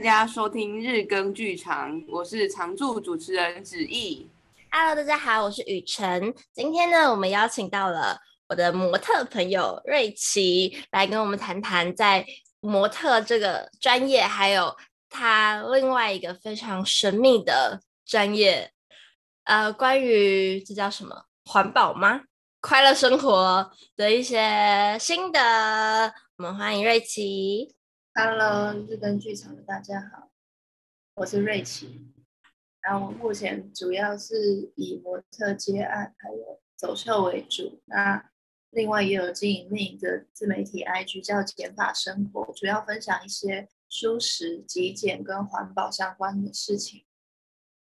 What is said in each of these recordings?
大家收听日更剧场，我是常驻主持人子逸。Hello，大家好，我是雨辰。今天呢，我们邀请到了我的模特朋友瑞琪来跟我们谈谈在模特这个专业，还有他另外一个非常神秘的专业，呃，关于这叫什么环保吗？快乐生活的一些心得。我们欢迎瑞琪。Hello，日本剧场的大家好，我是瑞琪。然后我目前主要是以模特接案还有走秀为主，那另外也有经营另一个自媒体 IG 叫减法生活，主要分享一些舒适、极简跟环保相关的事情。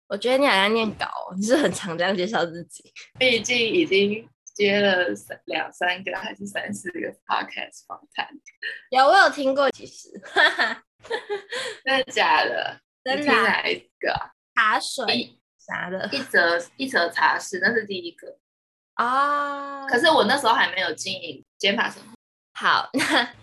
我觉得你好像念稿，你是很常这样介绍自己，毕竟已经。接了三两三个还是三四个 podcast 访谈，有我有听过，其实，真的假的？真的？哪一个？茶水啥的？一则一则茶室，那是第一个啊。Oh. 可是我那时候还没有经营减法生活。好，那。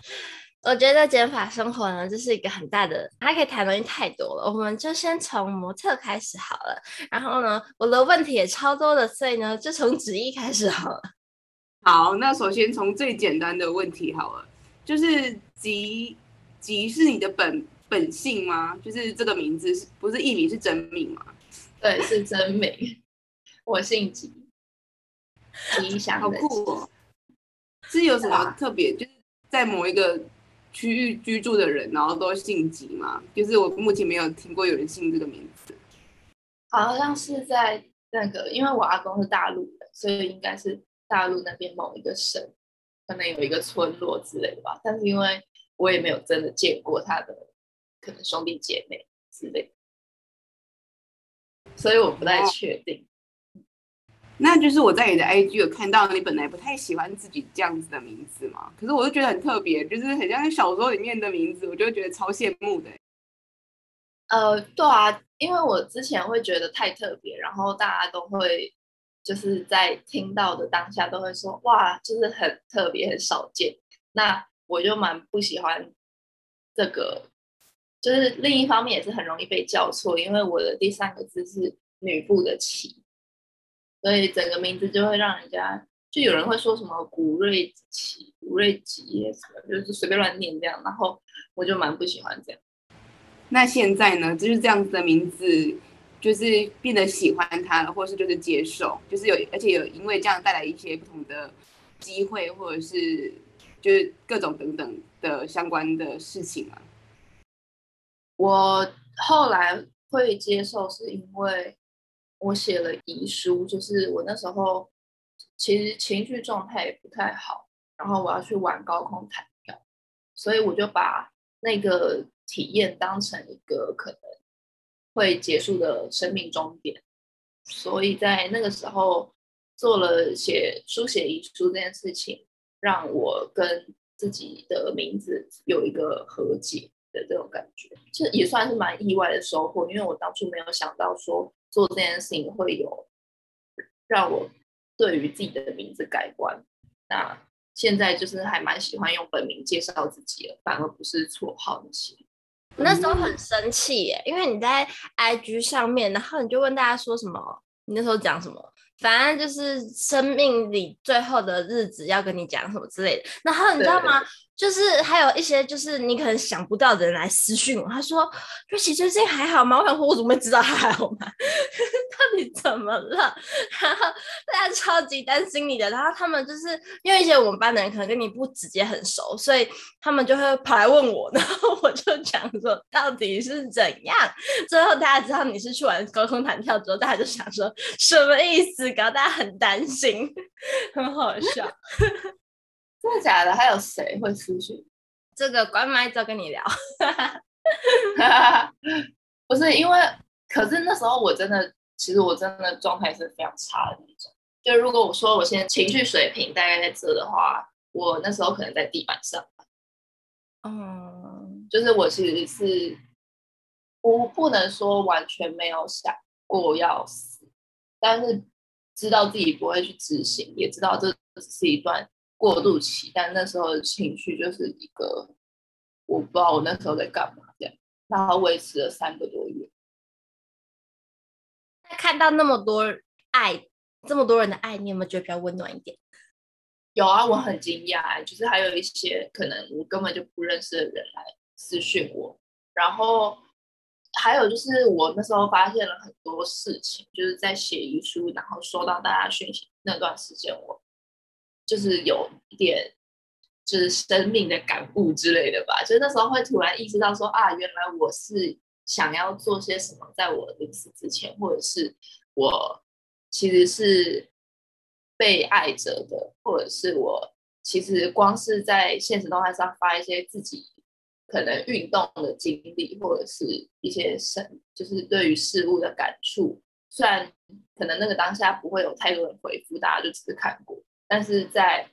我觉得减法生活呢，这是一个很大的，它可以谈的东西太多了。我们就先从模特开始好了。然后呢，我的问题也超多的，所以呢，就从旨意开始好了。好，那首先从最简单的问题好了，就是吉吉是你的本本姓吗？就是这个名字是不是艺名是真名吗？对，是真名。我姓吉，吉祥的吉。好酷哦！是有什么特别？就是在某一个。区域居住的人，然后都姓吉嘛，就是我目前没有听过有人姓这个名字。好像是在那个，因为我阿公是大陆人，所以应该是大陆那边某一个省，可能有一个村落之类的吧。但是因为我也没有真的见过他的可能兄弟姐妹之类的，所以我不太确定。那就是我在你的 IG 有看到你本来不太喜欢自己这样子的名字嘛，可是我就觉得很特别，就是很像小说里面的名字，我就觉得超羡慕的。呃，对啊，因为我之前会觉得太特别，然后大家都会就是在听到的当下都会说哇，就是很特别、很少见。那我就蛮不喜欢这个，就是另一方面也是很容易被叫错，因为我的第三个字是女部的綺。所以整个名字就会让人家，就有人会说什么古瑞奇、古瑞吉什么，就是随便乱念这样，然后我就蛮不喜欢这样。那现在呢，就是这样子的名字，就是变得喜欢他了，或是就是接受，就是有，而且有因为这样带来一些不同的机会，或者是就是各种等等的相关的事情嘛。我后来会接受，是因为。我写了遗书，就是我那时候其实情绪状态也不太好，然后我要去玩高空弹跳，所以我就把那个体验当成一个可能会结束的生命终点，所以在那个时候做了写书写遗书这件事情，让我跟自己的名字有一个和解的这种感觉，这也算是蛮意外的收获，因为我当初没有想到说。做这件事情会有让我对于自己的名字改观。那现在就是还蛮喜欢用本名介绍自己的，反而不是绰号那些。那时候很生气耶，因为你在 IG 上面，然后你就问大家说什么？你那时候讲什么？反正就是生命里最后的日子要跟你讲什么之类的。然后你知道吗？就是还有一些，就是你可能想不到的人来私讯我，他说：“瑞琪最近还好吗？”我想说，我怎么会知道他还好吗？到底怎么了？然后大家超级担心你的。然后他们就是因为一些我们班的人可能跟你不直接很熟，所以他们就会跑来问我，然后我就讲说到底是怎样。最后大家知道你是去玩高空弹跳之后，大家就想说什么意思？搞得大家很担心，很好笑。真的假的？还有谁会出去？这个关麦之后跟你聊。不是因为，可是那时候我真的，其实我真的状态是非常差的那种。就如果我说我现在情绪水平大概在这的话，我那时候可能在地板上。嗯，就是我其实是，我不能说完全没有想过要死，但是知道自己不会去执行，也知道这是一段。过渡期，但那时候的情绪就是一个，我不知道我那时候在干嘛这样。然后维持了三个多月。那看到那么多爱，这么多人的爱，你有没有觉得比较温暖一点？有啊，我很惊讶，就是还有一些可能我根本就不认识的人来私讯我，然后还有就是我那时候发现了很多事情，就是在写遗书，然后收到大家讯息那段时间，我就是有一点就是生命的感悟之类的吧，就那时候会突然意识到说啊，原来我是想要做些什么，在我临死之前，或者是我其实是。被爱着的，或者是我其实光是在现实动态上发一些自己可能运动的经历，或者是一些生，就是对于事物的感触。虽然可能那个当下不会有太多人回复，大家就只是看过，但是在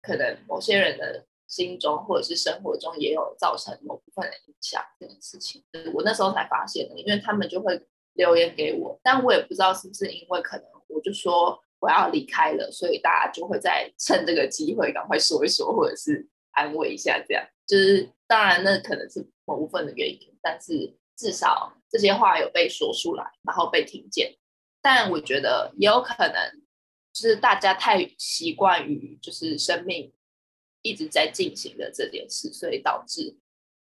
可能某些人的心中或者是生活中，也有造成某部分的影响。这件事情，我那时候才发现的，因为他们就会留言给我，但我也不知道是不是因为可能我就说。我要离开了，所以大家就会在趁这个机会赶快说一说，或者是安慰一下，这样就是当然那可能是某部分的原因，但是至少这些话有被说出来，然后被听见。但我觉得也有可能就是大家太习惯于就是生命一直在进行的这件事，所以导致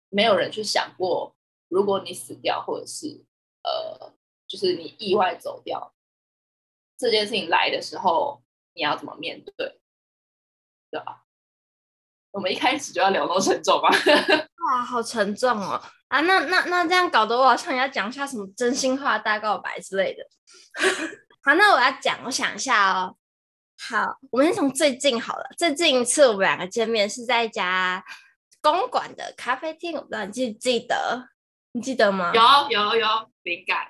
没有人去想过，如果你死掉，或者是呃，就是你意外走掉。这件事情来的时候，你要怎么面对？对吧？我们一开始就要聊那么沉重吗？哇，好沉重哦！啊，那那那这样搞得我好像要讲一下什么真心话大告白之类的。好，那我要讲，我想一下哦。好，我们先从最近好了。最近一次我们两个见面是在一家公馆的咖啡厅，我不知道你记不记得？你记得吗？有有有灵感。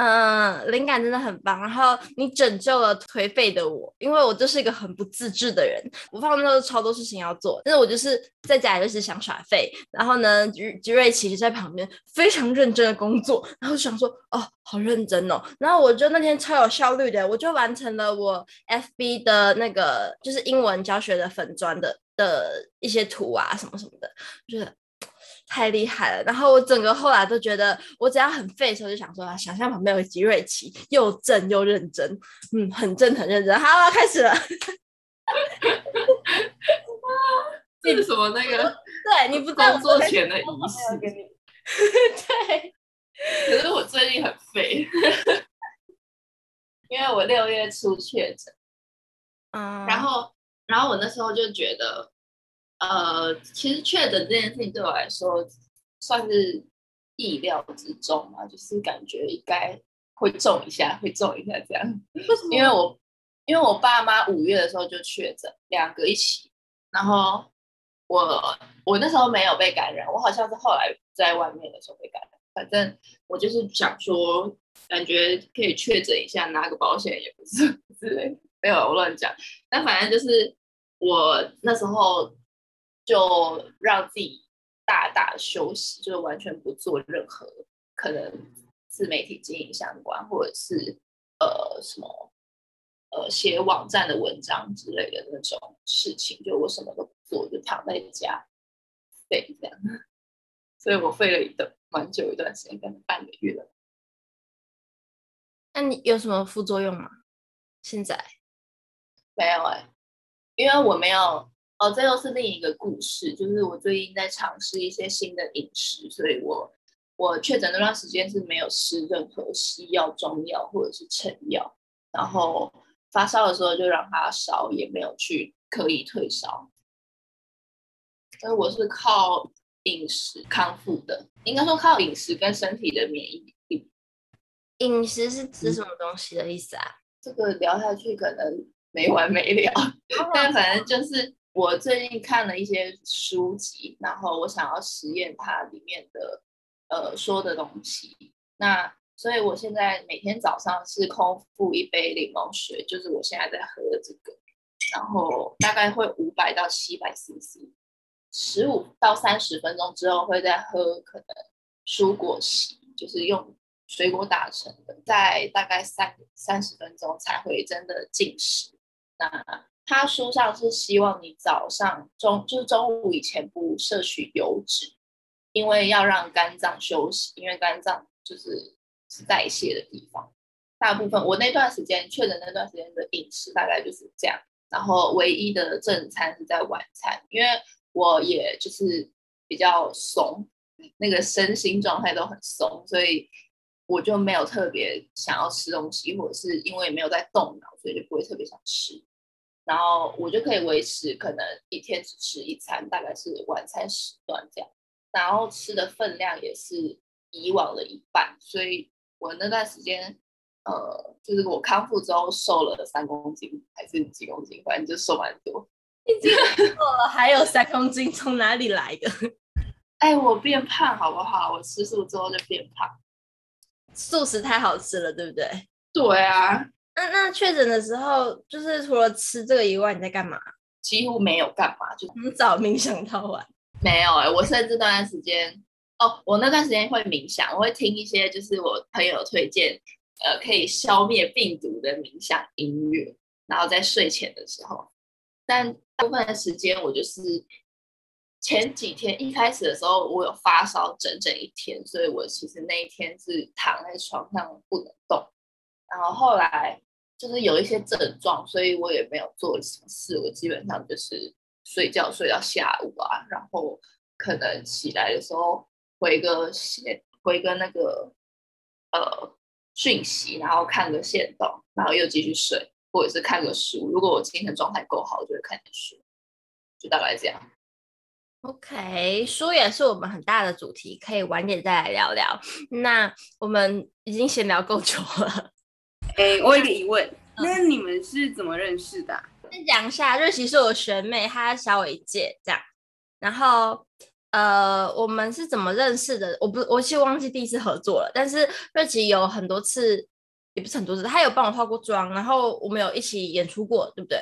嗯，灵感真的很棒。然后你拯救了颓废的我，因为我就是一个很不自制的人。我发现那时候超多事情要做，但是我就是在家里就是想耍废。然后呢，吉吉瑞奇就在旁边非常认真的工作，然后想说哦，好认真哦。然后我就那天超有效率的，我就完成了我 FB 的那个就是英文教学的粉砖的的一些图啊什么什么的，就是。太厉害了！然后我整个后来都觉得，我只要很废的时候，就想说啊，想象旁边有吉瑞奇，又正又认真，嗯，很正很认真。好，我要开始了。这是什么那个？对，你不工作前的仪式。对。可是我最近很废，因为我六月初确诊。嗯。然后，然后我那时候就觉得。呃，其实确诊这件事情对我来说算是意料之中嘛，就是感觉应该会中一下，会中一下这样。因为我因为我爸妈五月的时候就确诊，两个一起，然后我我那时候没有被感染，我好像是后来在外面的时候被感染。反正我就是想说，感觉可以确诊一下，拿个保险也不是 之类，没有我乱讲。但反正就是我那时候。就让自己大大休息，就是完全不做任何可能自媒体经营相关，或者是呃什么呃写网站的文章之类的那种事情，就我什么都不做，就躺在家废这样。所以我废了一段蛮久一段时间，可能半个月了。那你有什么副作用吗？现在没有哎、欸，因为我没有。哦，这又是另一个故事，就是我最近在尝试一些新的饮食，所以我我确诊那段时间是没有吃任何西药、中药或者是成药，然后发烧的时候就让它烧，也没有去刻意退烧，所以我是靠饮食康复的，应该说靠饮食跟身体的免疫力。饮食是指什么东西的意思啊？这个聊下去可能没完没了，但反正就是。我最近看了一些书籍，然后我想要实验它里面的呃说的东西。那所以我现在每天早上是空腹一杯柠檬水，就是我现在在喝的这个，然后大概会五百到七百 CC，十五到三十分钟之后会再喝可能蔬果昔，就是用水果打成的，在大概三三十分钟才会真的进食。那他书上是希望你早上中就是中午以前不摄取油脂，因为要让肝脏休息，因为肝脏就是是代谢的地方。大部分我那段时间确诊那段时间的饮食大概就是这样，然后唯一的正餐是在晚餐，因为我也就是比较怂，那个身心状态都很怂，所以我就没有特别想要吃东西，或者是因为没有在动脑，所以就不会特别想吃。然后我就可以维持可能一天只吃一餐，大概是晚餐时段这样，然后吃的分量也是以往的一半，所以我那段时间。呃，就是我康复之后瘦了三公斤还是几公斤，反正就瘦蛮多。已经瘦了，还有三公斤从哪里来的？哎，我变胖好不好？我吃素之后就变胖。素食太好吃了，对不对？对啊。那那确诊的时候，就是除了吃这个以外，你在干嘛？几乎没有干嘛，就 从早冥想到晚。没有哎、欸，我甚至那段时间，哦，我那段时间会冥想，我会听一些就是我朋友推荐。呃，可以消灭病毒的冥想音乐，然后在睡前的时候。但大部分的时间，我就是前几天一开始的时候，我有发烧整整一天，所以我其实那一天是躺在床上不能动。然后后来就是有一些症状，所以我也没有做什么事，我基本上就是睡觉睡到下午啊，然后可能起来的时候回个线，回个那个呃。讯息，然后看个线动，然后又继续睡，或者是看个书。如果我精神状态够好，我就会看点书，就大概这样。OK，书也是我们很大的主题，可以晚点再来聊聊。那我们已经闲聊够久了。哎，我有一个疑问，嗯、那你们是怎么认识的、啊？先讲一下，瑞奇是我学妹，她小我一届，这样，然后。呃，我们是怎么认识的？我不，我其实忘记第一次合作了。但是瑞奇有很多次，也不是很多次，他有帮我化过妆，然后我们有一起演出过，对不对？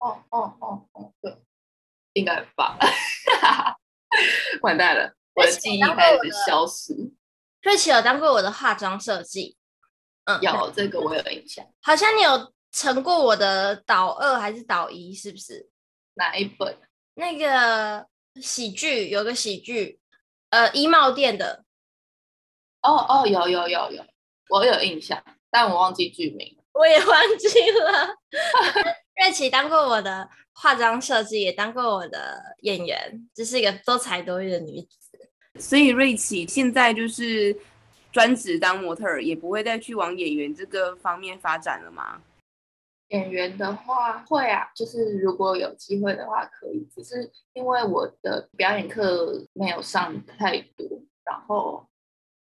哦哦哦哦，对，应该吧。完蛋了，我的记忆开始消失。瑞奇有当过我的化妆设计，嗯，有这个我有印象。好像你有成过我的导二还是导一，是不是？哪一本？那个。喜剧有个喜剧，呃，衣帽店的。哦哦，有有有有，我有印象，但我忘记剧名。我也忘记了。瑞奇当过我的化妆设计，也当过我的演员，这是一个多才多艺的女子。所以瑞奇现在就是专职当模特儿，也不会再去往演员这个方面发展了吗？演员的话会啊，就是如果有机会的话可以，只是因为我的表演课没有上太多，然后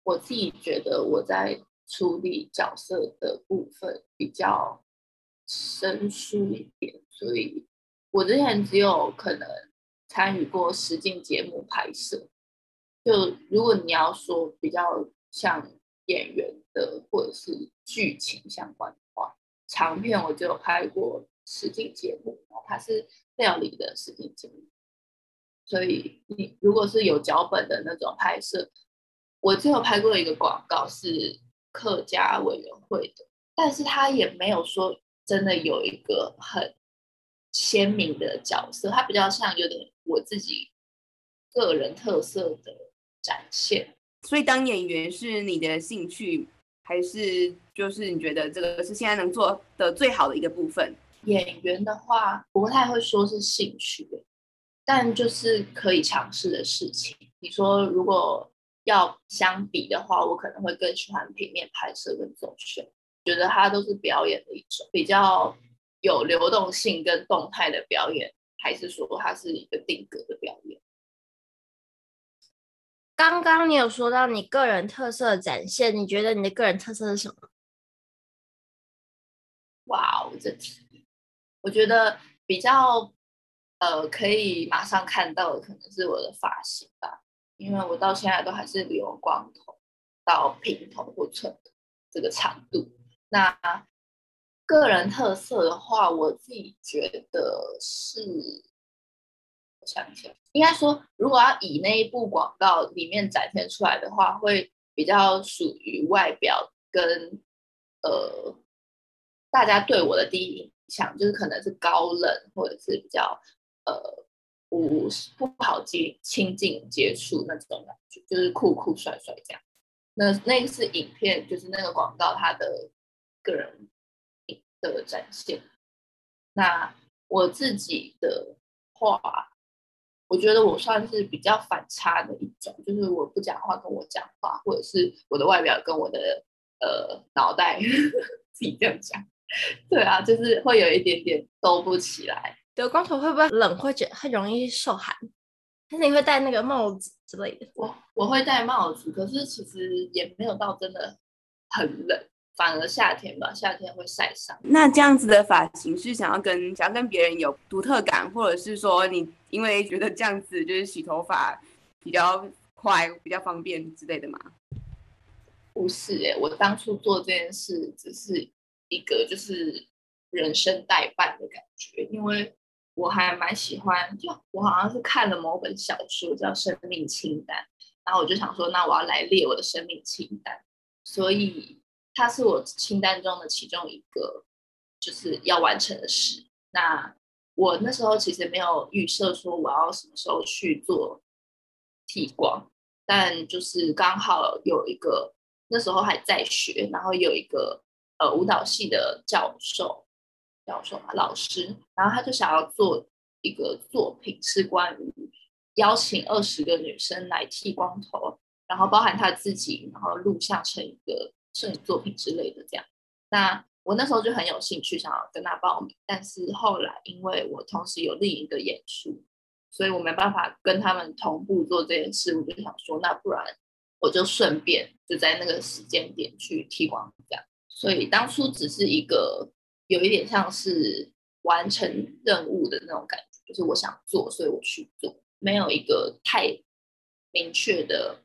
我自己觉得我在处理角色的部分比较生疏一点，所以我之前只有可能参与过实境节目拍摄。就如果你要说比较像演员的或者是剧情相关的话。长片我就有拍过实景节目，它是料理的实景节目，所以你如果是有脚本的那种拍摄，我只有拍过一个广告是客家委员会的，但是他也没有说真的有一个很鲜明的角色，它比较像有点我自己个人特色的展现，所以当演员是你的兴趣。还是就是你觉得这个是现在能做的最好的一个部分？演员的话，不太会说是兴趣，但就是可以尝试的事情。你说如果要相比的话，我可能会更喜欢平面拍摄跟走秀，觉得它都是表演的一种，比较有流动性跟动态的表演，还是说它是一个定格的表演？刚刚你有说到你个人特色的展现，你觉得你的个人特色是什么？哇哦，这题我觉得比较呃可以马上看到的可能是我的发型吧，因为我到现在都还是留光头到平头或寸头这个长度。那个人特色的话，我自己觉得是。想一想，应该说，如果要以那一部广告里面展现出来的话，会比较属于外表跟呃大家对我的第一印象，就是可能是高冷或者是比较呃不不好接亲近接触那种感觉，就是酷酷帅帅这样。那那个是影片，就是那个广告它的个人的展现。那我自己的话，我觉得我算是比较反差的一种，就是我不讲话跟我讲话，或者是我的外表跟我的呃脑袋 自己这样讲。对啊，就是会有一点点兜不起来。留光头会不会冷？会觉很容易受寒？还是你会戴那个帽子之类的？我我会戴帽子，可是其实也没有到真的很冷，反而夏天吧，夏天会晒伤。那这样子的发型是想要跟想要跟别人有独特感，或者是说你因为觉得这样子就是洗头发比较快、比较方便之类的吗？不是诶、欸，我当初做这件事只是一个就是人生代办的感觉，因为我还蛮喜欢，就我好像是看了某本小说叫《生命清单》，然后我就想说，那我要来列我的生命清单，所以它是我清单中的其中一个就是要完成的事。那我那时候其实没有预设说我要什么时候去做剃光，但就是刚好有一个那时候还在学，然后有一个。呃，舞蹈系的教授，教授嘛，老师，然后他就想要做一个作品，是关于邀请二十个女生来剃光头，然后包含他自己，然后录像成一个摄影作品之类的这样。那我那时候就很有兴趣，想要跟他报名，但是后来因为我同时有另一个演出，所以我没办法跟他们同步做这件事。我就想说，那不然我就顺便就在那个时间点去剃光这样。所以当初只是一个有一点像是完成任务的那种感觉，就是我想做，所以我去做，没有一个太明确的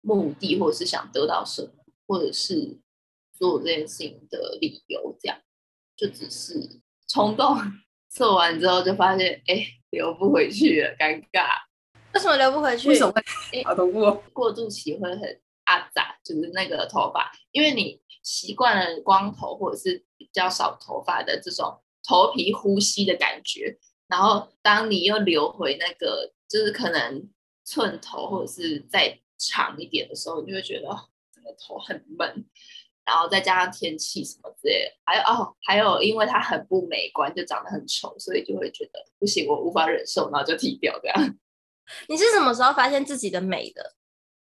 目的，或者是想得到什么，或者是做这件事情的理由，这样就只是冲动。做完之后就发现，哎，留不回去了，尴尬。为什么留不回去？为什么会？好痛苦。过渡期会很阿杂，就是那个头发，因为你。习惯了光头或者是比较少头发的这种头皮呼吸的感觉，然后当你又留回那个就是可能寸头或者是再长一点的时候，你就会觉得头很闷，然后再加上天气什么之类的，还有哦，还有因为它很不美观，就长得很丑，所以就会觉得不行，我无法忍受，然后就剃掉这样。你是什么时候发现自己的美的？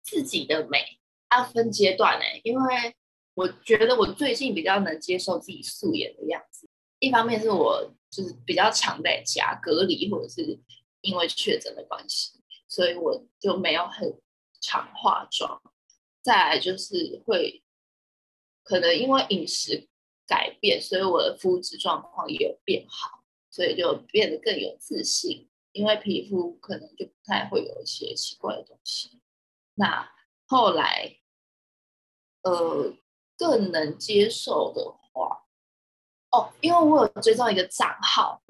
自己的美要分阶段呢、欸，因为。我觉得我最近比较能接受自己素颜的样子，一方面是我就是比较常在家隔离，或者是因为确诊的关系，所以我就没有很常化妆。再来就是会可能因为饮食改变，所以我的肤质状况也有变好，所以就变得更有自信，因为皮肤可能就不太会有一些奇怪的东西。那后来，呃。更能接受的话，哦，因为我有追踪一个账号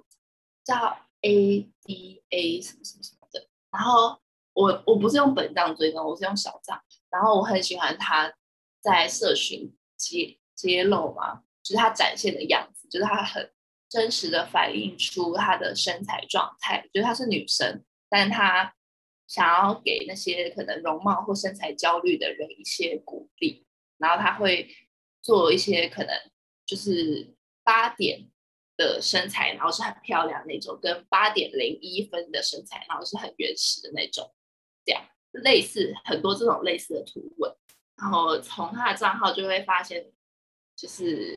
叫 A D A 什么什么什么的，然后我我不是用本账追踪，我是用小账，然后我很喜欢他在社群揭揭露嘛，就是他展现的样子，就是他很真实的反映出他的身材状态，就是他是女生，但他想要给那些可能容貌或身材焦虑的人一些鼓励。然后他会做一些可能就是八点的身材，然后是很漂亮那种，跟八点零一分的身材，然后是很原始的那种，这样类似很多这种类似的图文。然后从他的账号就会发现，就是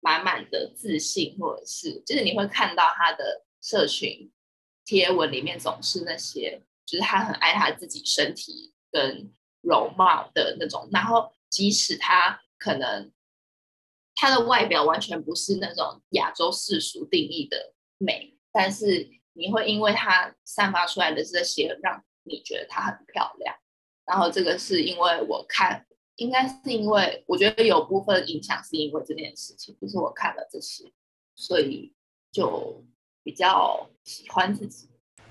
满满的自信，或者是就是你会看到他的社群贴文里面总是那些，就是他很爱他自己身体跟容貌的那种，然后。即使他可能他的外表完全不是那种亚洲世俗定义的美，但是你会因为他散发出来的这些，让你觉得她很漂亮。然后这个是因为我看，应该是因为我觉得有部分影响是因为这件事情，就是我看了这些，所以就比较喜欢自己。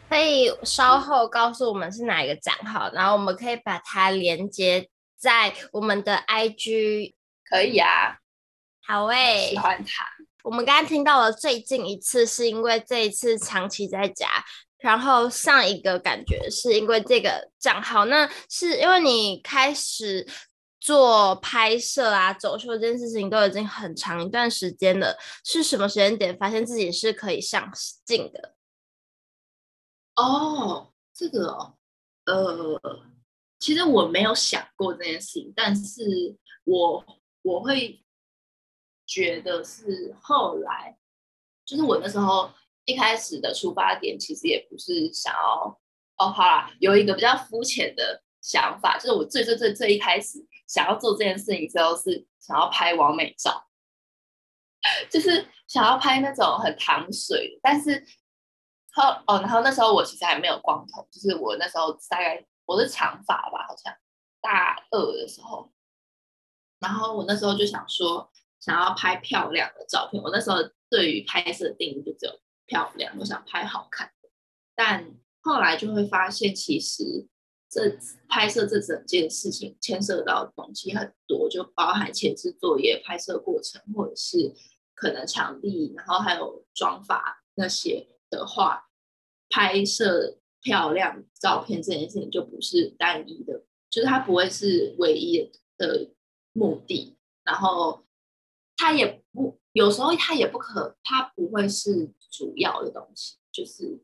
可以稍后告诉我们是哪一个账号，然后我们可以把它连接。在我们的 IG 可以啊，好诶、欸，喜欢他。我们刚刚听到了最近一次，是因为这一次长期在家然后上一个感觉是因为这个账号，那是因为你开始做拍摄啊、走秀这件事情都已经很长一段时间了，是什么时间点发现自己是可以上镜的？哦，这个哦，呃，其实我没有想过这件事情，但是我我会觉得是后来，就是我那时候。一开始的出发点其实也不是想要哦，好啦，有一个比较肤浅的想法，就是我最最最最一开始想要做这件事情之后是想要拍完美照，就是想要拍那种很糖水，但是后哦，然后那时候我其实还没有光头，就是我那时候大概我是长发吧，好像大二的时候，然后我那时候就想说想要拍漂亮的照片，我那时候对于拍摄定义就只有。漂亮，我想拍好看的，但后来就会发现，其实这拍摄这整件事情牵涉到的东西很多，就包含前置作业、拍摄过程，或者是可能场地，然后还有妆发那些的话，拍摄漂亮照片这件事情就不是单一的，就是它不会是唯一的目的，然后它也不。有时候它也不可，它不会是主要的东西，就是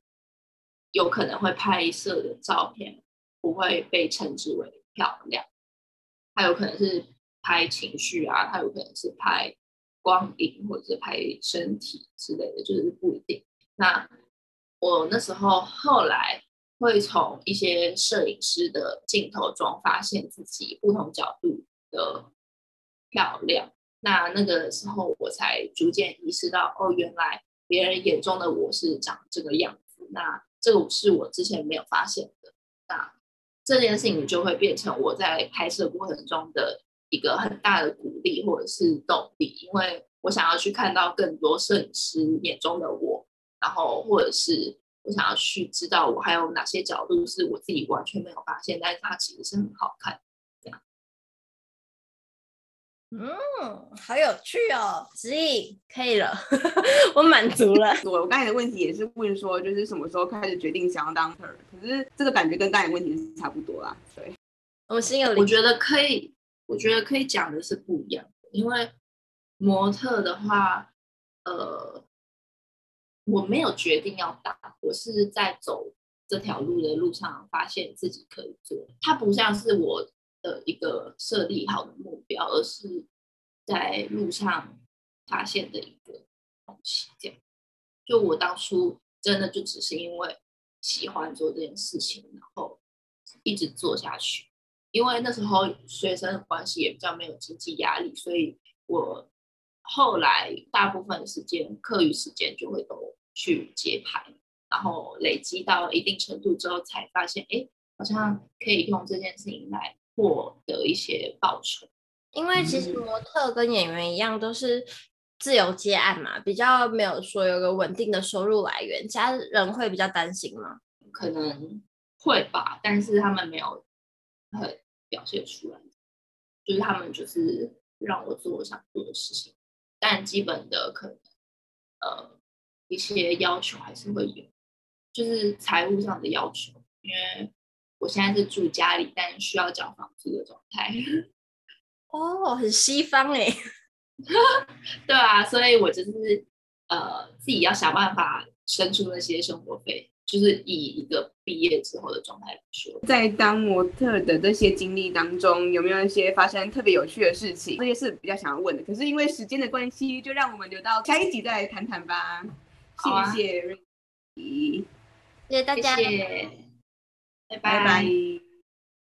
有可能会拍摄的照片不会被称之为漂亮，它有可能是拍情绪啊，它有可能是拍光影或者是拍身体之类的，就是不一定。那我那时候后来会从一些摄影师的镜头中发现自己不同角度的漂亮。那那个时候，我才逐渐意识到，哦，原来别人眼中的我是长这个样子。那这个是我之前没有发现的。那这件事情就会变成我在拍摄过程中的一个很大的鼓励或者是动力，因为我想要去看到更多摄影师眼中的我，然后或者是我想要去知道我还有哪些角度是我自己完全没有发现，但是它其实是很好看。嗯，好有趣哦，子毅可以了，我满足了。我我刚才的问题也是问说，就是什么时候开始决定想要当 her？可是这个感觉跟刚才的问题是差不多啦。对，我心有，我觉得可以，我觉得可以讲的是不一样的，因为模特的话，呃，我没有决定要当，我是在走这条路的路上发现自己可以做，它不像是我。的一个设立好的目标，而是在路上发现的一个东西。这样，就我当初真的就只是因为喜欢做这件事情，然后一直做下去。因为那时候学生的关系也比较没有经济压力，所以我后来大部分时间课余时间就会都去接拍，然后累积到一定程度之后，才发现，哎，好像可以用这件事情来。获得一些报酬，因为其实模特跟演员一样，都是自由接案嘛，比较没有说有个稳定的收入来源。家人会比较担心吗？可能会吧，但是他们没有很表现出来，就是他们就是让我做我想做的事情，但基本的可能呃一些要求还是会有，就是财务上的要求，因为。我现在是住家里，但需要缴房租的状态。哦，很西方哎。对啊，所以我就是呃自己要想办法生出那些生活费，就是以一个毕业之后的状态来说。在当模特的这些经历当中，有没有一些发生特别有趣的事情？这些是比较想要问的，可是因为时间的关系，就让我们留到下一集再来谈谈吧。谢谢瑞，谢谢大家。谢谢拜拜。